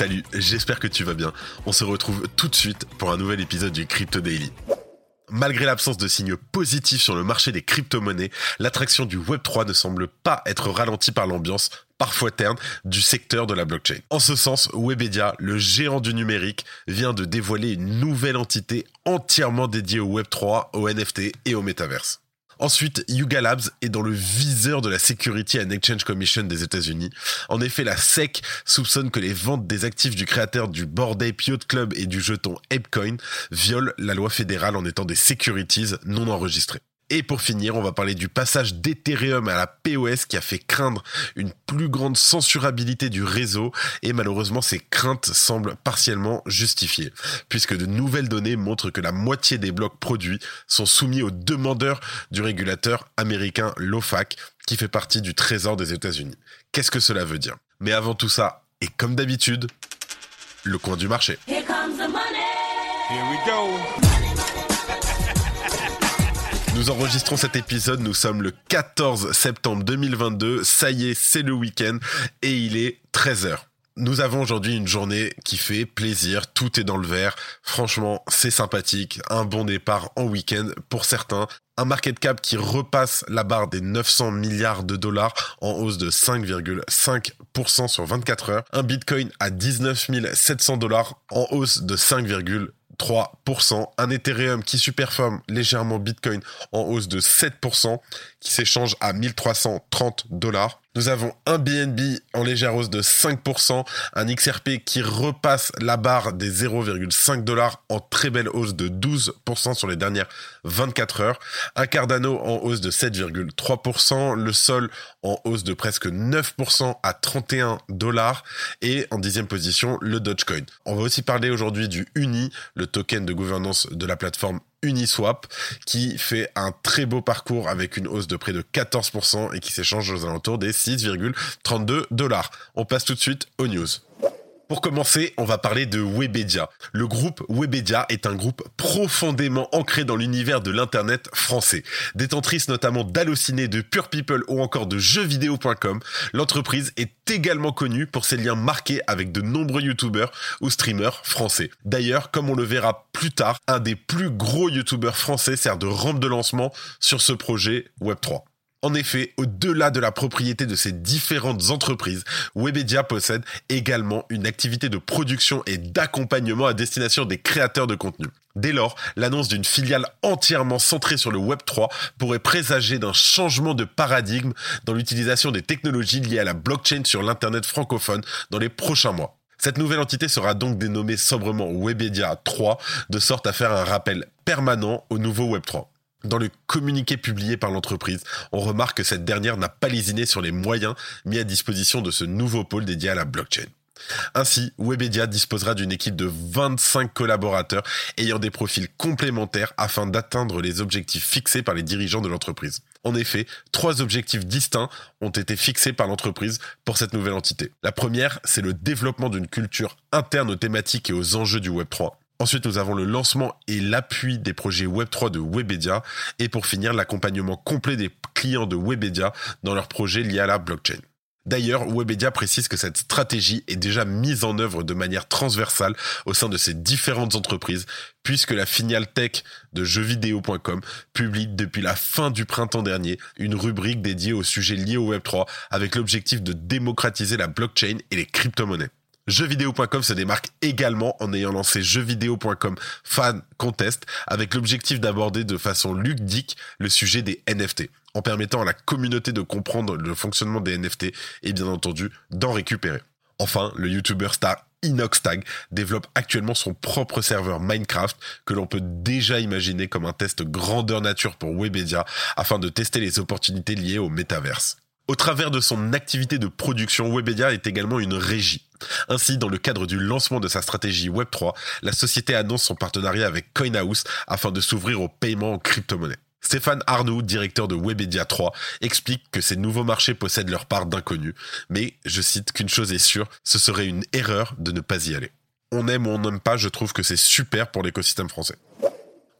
Salut, j'espère que tu vas bien. On se retrouve tout de suite pour un nouvel épisode du Crypto Daily. Malgré l'absence de signes positifs sur le marché des crypto-monnaies, l'attraction du Web3 ne semble pas être ralentie par l'ambiance parfois terne du secteur de la blockchain. En ce sens, Webedia, le géant du numérique, vient de dévoiler une nouvelle entité entièrement dédiée au Web3, au NFT et au métaverse. Ensuite, Yuga Labs est dans le viseur de la Security and Exchange Commission des États-Unis. En effet, la SEC soupçonne que les ventes des actifs du créateur du Bored Ape Club et du jeton ApeCoin violent la loi fédérale en étant des securities non enregistrées. Et pour finir, on va parler du passage d'Ethereum à la POS qui a fait craindre une plus grande censurabilité du réseau et malheureusement ces craintes semblent partiellement justifiées puisque de nouvelles données montrent que la moitié des blocs produits sont soumis aux demandeurs du régulateur américain l'OFAC qui fait partie du trésor des États-Unis. Qu'est-ce que cela veut dire? Mais avant tout ça, et comme d'habitude, le coin du marché. Here comes the money. Here we go. Nous enregistrons cet épisode, nous sommes le 14 septembre 2022, ça y est, c'est le week-end et il est 13h. Nous avons aujourd'hui une journée qui fait plaisir, tout est dans le vert, franchement c'est sympathique, un bon départ en week-end pour certains, un market cap qui repasse la barre des 900 milliards de dollars en hausse de 5,5% sur 24 heures, un bitcoin à 19 700 dollars en hausse de 5, 3%, un Ethereum qui superforme légèrement Bitcoin en hausse de 7%, qui s'échange à 1330 dollars. Nous avons un BNB en légère hausse de 5%, un XRP qui repasse la barre des 0,5 dollars en très belle hausse de 12% sur les dernières 24 heures, un Cardano en hausse de 7,3%, le Sol en hausse de presque 9% à 31 dollars et en dixième position le Dogecoin. On va aussi parler aujourd'hui du Uni, le token de gouvernance de la plateforme Uniswap qui fait un très beau parcours avec une hausse de près de 14% et qui s'échange aux alentours des 6,32 dollars. On passe tout de suite aux news. Pour commencer, on va parler de Webedia. Le groupe Webedia est un groupe profondément ancré dans l'univers de l'internet français. Détentrice notamment d'Allociné, de Pure People ou encore de jeuxvideo.com, l'entreprise est également connue pour ses liens marqués avec de nombreux youtubeurs ou streamers français. D'ailleurs, comme on le verra plus tard, un des plus gros youtubeurs français sert de rampe de lancement sur ce projet Web3. En effet, au-delà de la propriété de ces différentes entreprises, Webedia possède également une activité de production et d'accompagnement à destination des créateurs de contenu. Dès lors, l'annonce d'une filiale entièrement centrée sur le Web3 pourrait présager d'un changement de paradigme dans l'utilisation des technologies liées à la blockchain sur l'Internet francophone dans les prochains mois. Cette nouvelle entité sera donc dénommée sobrement Webedia 3, de sorte à faire un rappel permanent au nouveau Web3. Dans le communiqué publié par l'entreprise, on remarque que cette dernière n'a pas lésiné sur les moyens mis à disposition de ce nouveau pôle dédié à la blockchain. Ainsi, Webedia disposera d'une équipe de 25 collaborateurs ayant des profils complémentaires afin d'atteindre les objectifs fixés par les dirigeants de l'entreprise. En effet, trois objectifs distincts ont été fixés par l'entreprise pour cette nouvelle entité. La première, c'est le développement d'une culture interne aux thématiques et aux enjeux du Web3. Ensuite, nous avons le lancement et l'appui des projets Web3 de Webedia. Et pour finir, l'accompagnement complet des clients de Webedia dans leurs projets liés à la blockchain. D'ailleurs, Webedia précise que cette stratégie est déjà mise en œuvre de manière transversale au sein de ces différentes entreprises, puisque la filiale tech de jeuxvideo.com publie depuis la fin du printemps dernier une rubrique dédiée aux sujets liés au Web3 avec l'objectif de démocratiser la blockchain et les crypto-monnaies. Jeuxvideo.com se démarque également en ayant lancé jeuxvideo.com Fan Contest avec l'objectif d'aborder de façon ludique le sujet des NFT, en permettant à la communauté de comprendre le fonctionnement des NFT et bien entendu d'en récupérer. Enfin, le YouTuber star Inoxtag développe actuellement son propre serveur Minecraft que l'on peut déjà imaginer comme un test grandeur nature pour Webedia afin de tester les opportunités liées au métaverse. Au travers de son activité de production, Webedia est également une régie. Ainsi, dans le cadre du lancement de sa stratégie Web3, la société annonce son partenariat avec CoinHouse afin de s'ouvrir au paiement en crypto-monnaie. Stéphane Arnoux, directeur de Webedia 3, explique que ces nouveaux marchés possèdent leur part d'inconnus, mais je cite qu'une chose est sûre, ce serait une erreur de ne pas y aller. On aime ou on n'aime pas, je trouve que c'est super pour l'écosystème français.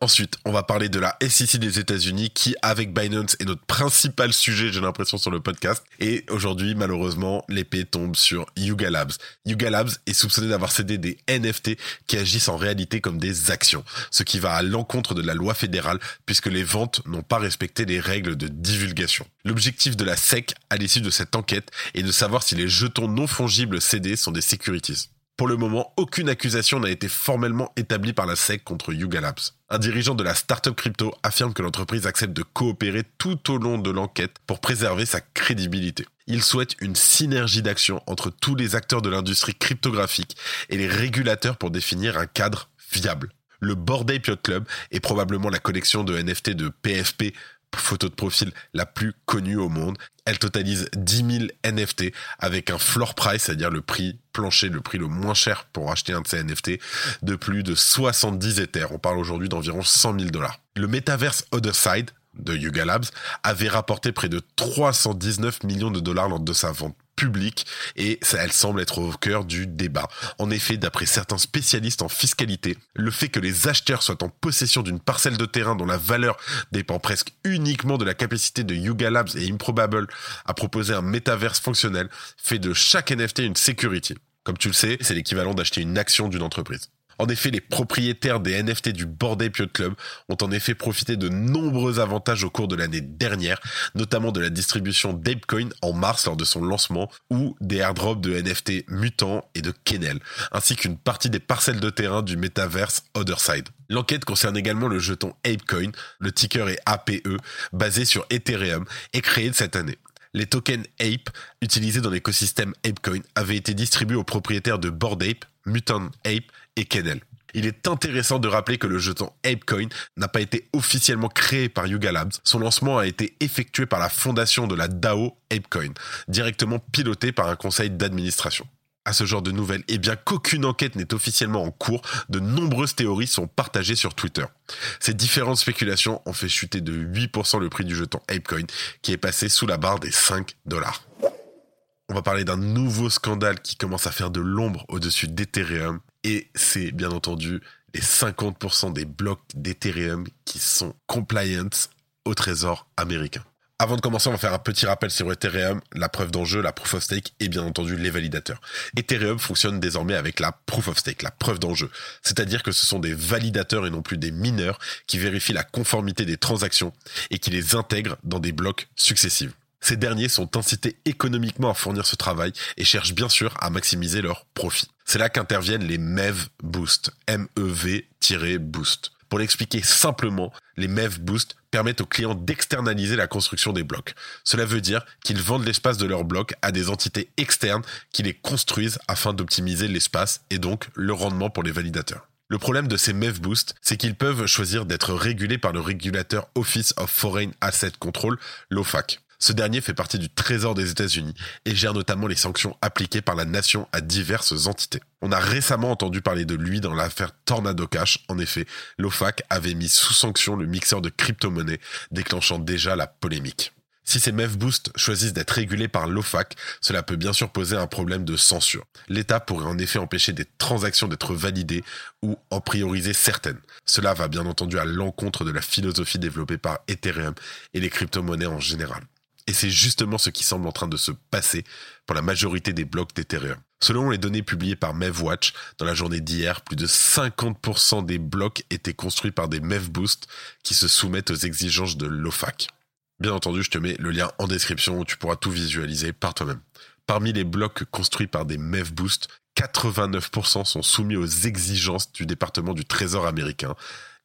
Ensuite, on va parler de la SEC des États-Unis qui, avec Binance, est notre principal sujet, j'ai l'impression, sur le podcast. Et aujourd'hui, malheureusement, l'épée tombe sur Yuga Labs. Yuga Labs est soupçonné d'avoir cédé des NFT qui agissent en réalité comme des actions, ce qui va à l'encontre de la loi fédérale puisque les ventes n'ont pas respecté les règles de divulgation. L'objectif de la SEC à l'issue de cette enquête est de savoir si les jetons non fongibles cédés sont des securities. Pour le moment, aucune accusation n'a été formellement établie par la SEC contre Yuga Labs. Un dirigeant de la startup crypto affirme que l'entreprise accepte de coopérer tout au long de l'enquête pour préserver sa crédibilité. Il souhaite une synergie d'action entre tous les acteurs de l'industrie cryptographique et les régulateurs pour définir un cadre viable. Le Bored Ape Club est probablement la collection de NFT de PFP photo de profil la plus connue au monde. Elle totalise 10 000 NFT avec un floor price, c'est-à-dire le prix plancher, le prix le moins cher pour acheter un de ces NFT, de plus de 70 Ethers. On parle aujourd'hui d'environ 100 000 dollars. Le Metaverse Other Side de Yuga Labs avait rapporté près de 319 millions de dollars lors de sa vente publique et elle semble être au cœur du débat. En effet, d'après certains spécialistes en fiscalité, le fait que les acheteurs soient en possession d'une parcelle de terrain dont la valeur dépend presque uniquement de la capacité de Yuga Labs et Improbable à proposer un métaverse fonctionnel fait de chaque NFT une security. Comme tu le sais, c'est l'équivalent d'acheter une action d'une entreprise. En effet, les propriétaires des NFT du Bordet Yacht Club ont en effet profité de nombreux avantages au cours de l'année dernière, notamment de la distribution d'Apecoin en mars lors de son lancement ou des airdrops de NFT Mutant et de Kennel, ainsi qu'une partie des parcelles de terrain du métaverse Otherside. L'enquête concerne également le jeton Apecoin, le ticker est APE, basé sur Ethereum et créé cette année les tokens Ape utilisés dans l'écosystème ApeCoin avaient été distribués aux propriétaires de Bored Ape, Mutant Ape et Kennel. Il est intéressant de rappeler que le jeton ApeCoin n'a pas été officiellement créé par Yuga Labs. Son lancement a été effectué par la fondation de la DAO ApeCoin, directement pilotée par un conseil d'administration. À ce genre de nouvelles, et eh bien qu'aucune enquête n'est officiellement en cours, de nombreuses théories sont partagées sur Twitter. Ces différentes spéculations ont fait chuter de 8% le prix du jeton ApeCoin, qui est passé sous la barre des 5 dollars on va parler d'un nouveau scandale qui commence à faire de l'ombre au-dessus d'Ethereum. Et c'est bien entendu les 50% des blocs d'Ethereum qui sont compliant au trésor américain. Avant de commencer, on va faire un petit rappel sur Ethereum, la preuve d'enjeu, la proof of stake et bien entendu les validateurs. Ethereum fonctionne désormais avec la proof of stake, la preuve d'enjeu. C'est-à-dire que ce sont des validateurs et non plus des mineurs qui vérifient la conformité des transactions et qui les intègrent dans des blocs successifs. Ces derniers sont incités économiquement à fournir ce travail et cherchent bien sûr à maximiser leurs profits. C'est là qu'interviennent les MEV Boost, M-E-V-Boost. Pour l'expliquer simplement, les MEV Boost permettent aux clients d'externaliser la construction des blocs. Cela veut dire qu'ils vendent l'espace de leurs blocs à des entités externes qui les construisent afin d'optimiser l'espace et donc le rendement pour les validateurs. Le problème de ces MEV Boost, c'est qu'ils peuvent choisir d'être régulés par le régulateur Office of Foreign Asset Control, l'OFAC. Ce dernier fait partie du Trésor des États-Unis et gère notamment les sanctions appliquées par la nation à diverses entités. On a récemment entendu parler de lui dans l'affaire Tornado Cash. En effet, l'OFAC avait mis sous sanction le mixeur de crypto-monnaies, déclenchant déjà la polémique. Si ces MEF Boost choisissent d'être régulés par l'OFAC, cela peut bien sûr poser un problème de censure. L'État pourrait en effet empêcher des transactions d'être validées ou en prioriser certaines. Cela va bien entendu à l'encontre de la philosophie développée par Ethereum et les crypto-monnaies en général. Et c'est justement ce qui semble en train de se passer pour la majorité des blocs d'Ethereum. Selon les données publiées par MevWatch, dans la journée d'hier, plus de 50% des blocs étaient construits par des MevBoost qui se soumettent aux exigences de l'OFAC. Bien entendu, je te mets le lien en description où tu pourras tout visualiser par toi-même. Parmi les blocs construits par des MevBoost, 89% sont soumis aux exigences du département du Trésor américain.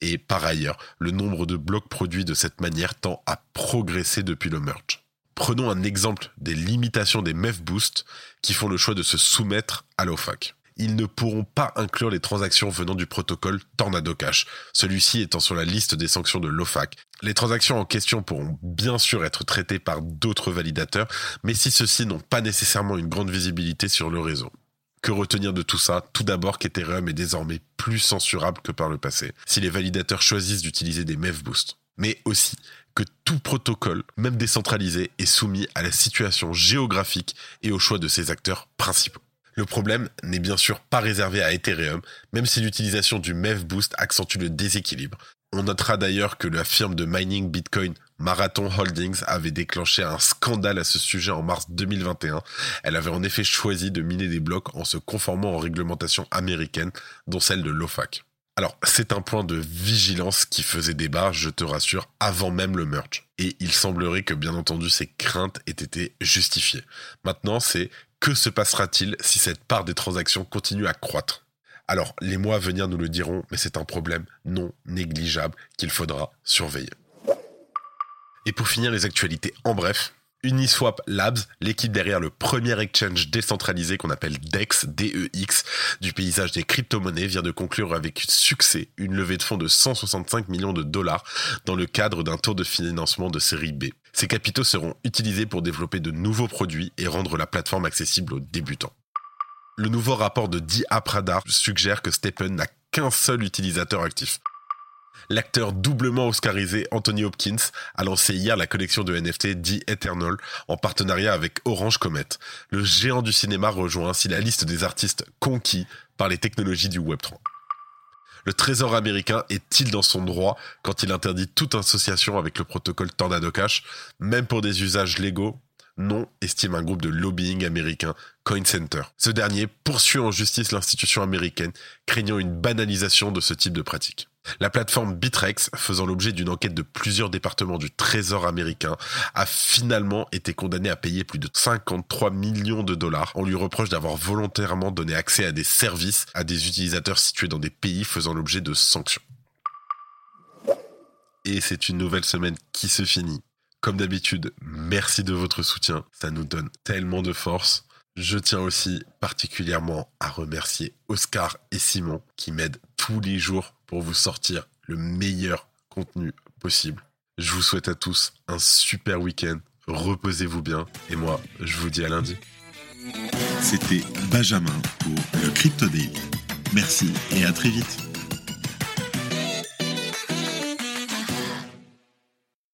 Et par ailleurs, le nombre de blocs produits de cette manière tend à progresser depuis le merge. Prenons un exemple des limitations des MEF qui font le choix de se soumettre à l'OFAC. Ils ne pourront pas inclure les transactions venant du protocole Tornado Cash, celui-ci étant sur la liste des sanctions de l'OFAC. Les transactions en question pourront bien sûr être traitées par d'autres validateurs, mais si ceux-ci n'ont pas nécessairement une grande visibilité sur le réseau. Que retenir de tout ça? Tout d'abord qu'Ethereum est désormais plus censurable que par le passé, si les validateurs choisissent d'utiliser des Boost. Mais aussi que tout protocole, même décentralisé, est soumis à la situation géographique et au choix de ses acteurs principaux. Le problème n'est bien sûr pas réservé à Ethereum, même si l'utilisation du MEV Boost accentue le déséquilibre. On notera d'ailleurs que la firme de mining Bitcoin Marathon Holdings avait déclenché un scandale à ce sujet en mars 2021. Elle avait en effet choisi de miner des blocs en se conformant aux réglementations américaines, dont celle de l'OFAC. Alors, c'est un point de vigilance qui faisait débat, je te rassure, avant même le merge. Et il semblerait que, bien entendu, ces craintes aient été justifiées. Maintenant, c'est que se passera-t-il si cette part des transactions continue à croître? Alors, les mois à venir nous le diront, mais c'est un problème non négligeable qu'il faudra surveiller. Et pour finir les actualités en bref, Uniswap Labs, l'équipe derrière le premier exchange décentralisé qu'on appelle DEX, DEX, du paysage des crypto-monnaies, vient de conclure avec succès une levée de fonds de 165 millions de dollars dans le cadre d'un tour de financement de série B. Ces capitaux seront utilisés pour développer de nouveaux produits et rendre la plateforme accessible aux débutants. Le nouveau rapport de Di Apradar suggère que Stephen n'a qu'un seul utilisateur actif. L'acteur doublement oscarisé Anthony Hopkins a lancé hier la collection de NFT The Eternal en partenariat avec Orange Comet. Le géant du cinéma rejoint ainsi la liste des artistes conquis par les technologies du Web3. Le Trésor américain est-il dans son droit quand il interdit toute association avec le protocole Tornado Cash, même pour des usages légaux? Non, estime un groupe de lobbying américain, Coin Center. Ce dernier poursuit en justice l'institution américaine, craignant une banalisation de ce type de pratique. La plateforme Bitrex, faisant l'objet d'une enquête de plusieurs départements du Trésor américain, a finalement été condamnée à payer plus de 53 millions de dollars. On lui reproche d'avoir volontairement donné accès à des services à des utilisateurs situés dans des pays faisant l'objet de sanctions. Et c'est une nouvelle semaine qui se finit. Comme d'habitude, merci de votre soutien. Ça nous donne tellement de force. Je tiens aussi particulièrement à remercier Oscar et Simon qui m'aident tous les jours pour vous sortir le meilleur contenu possible. Je vous souhaite à tous un super week-end. Reposez-vous bien. Et moi, je vous dis à lundi. C'était Benjamin pour le Crypto Daily. Merci et à très vite.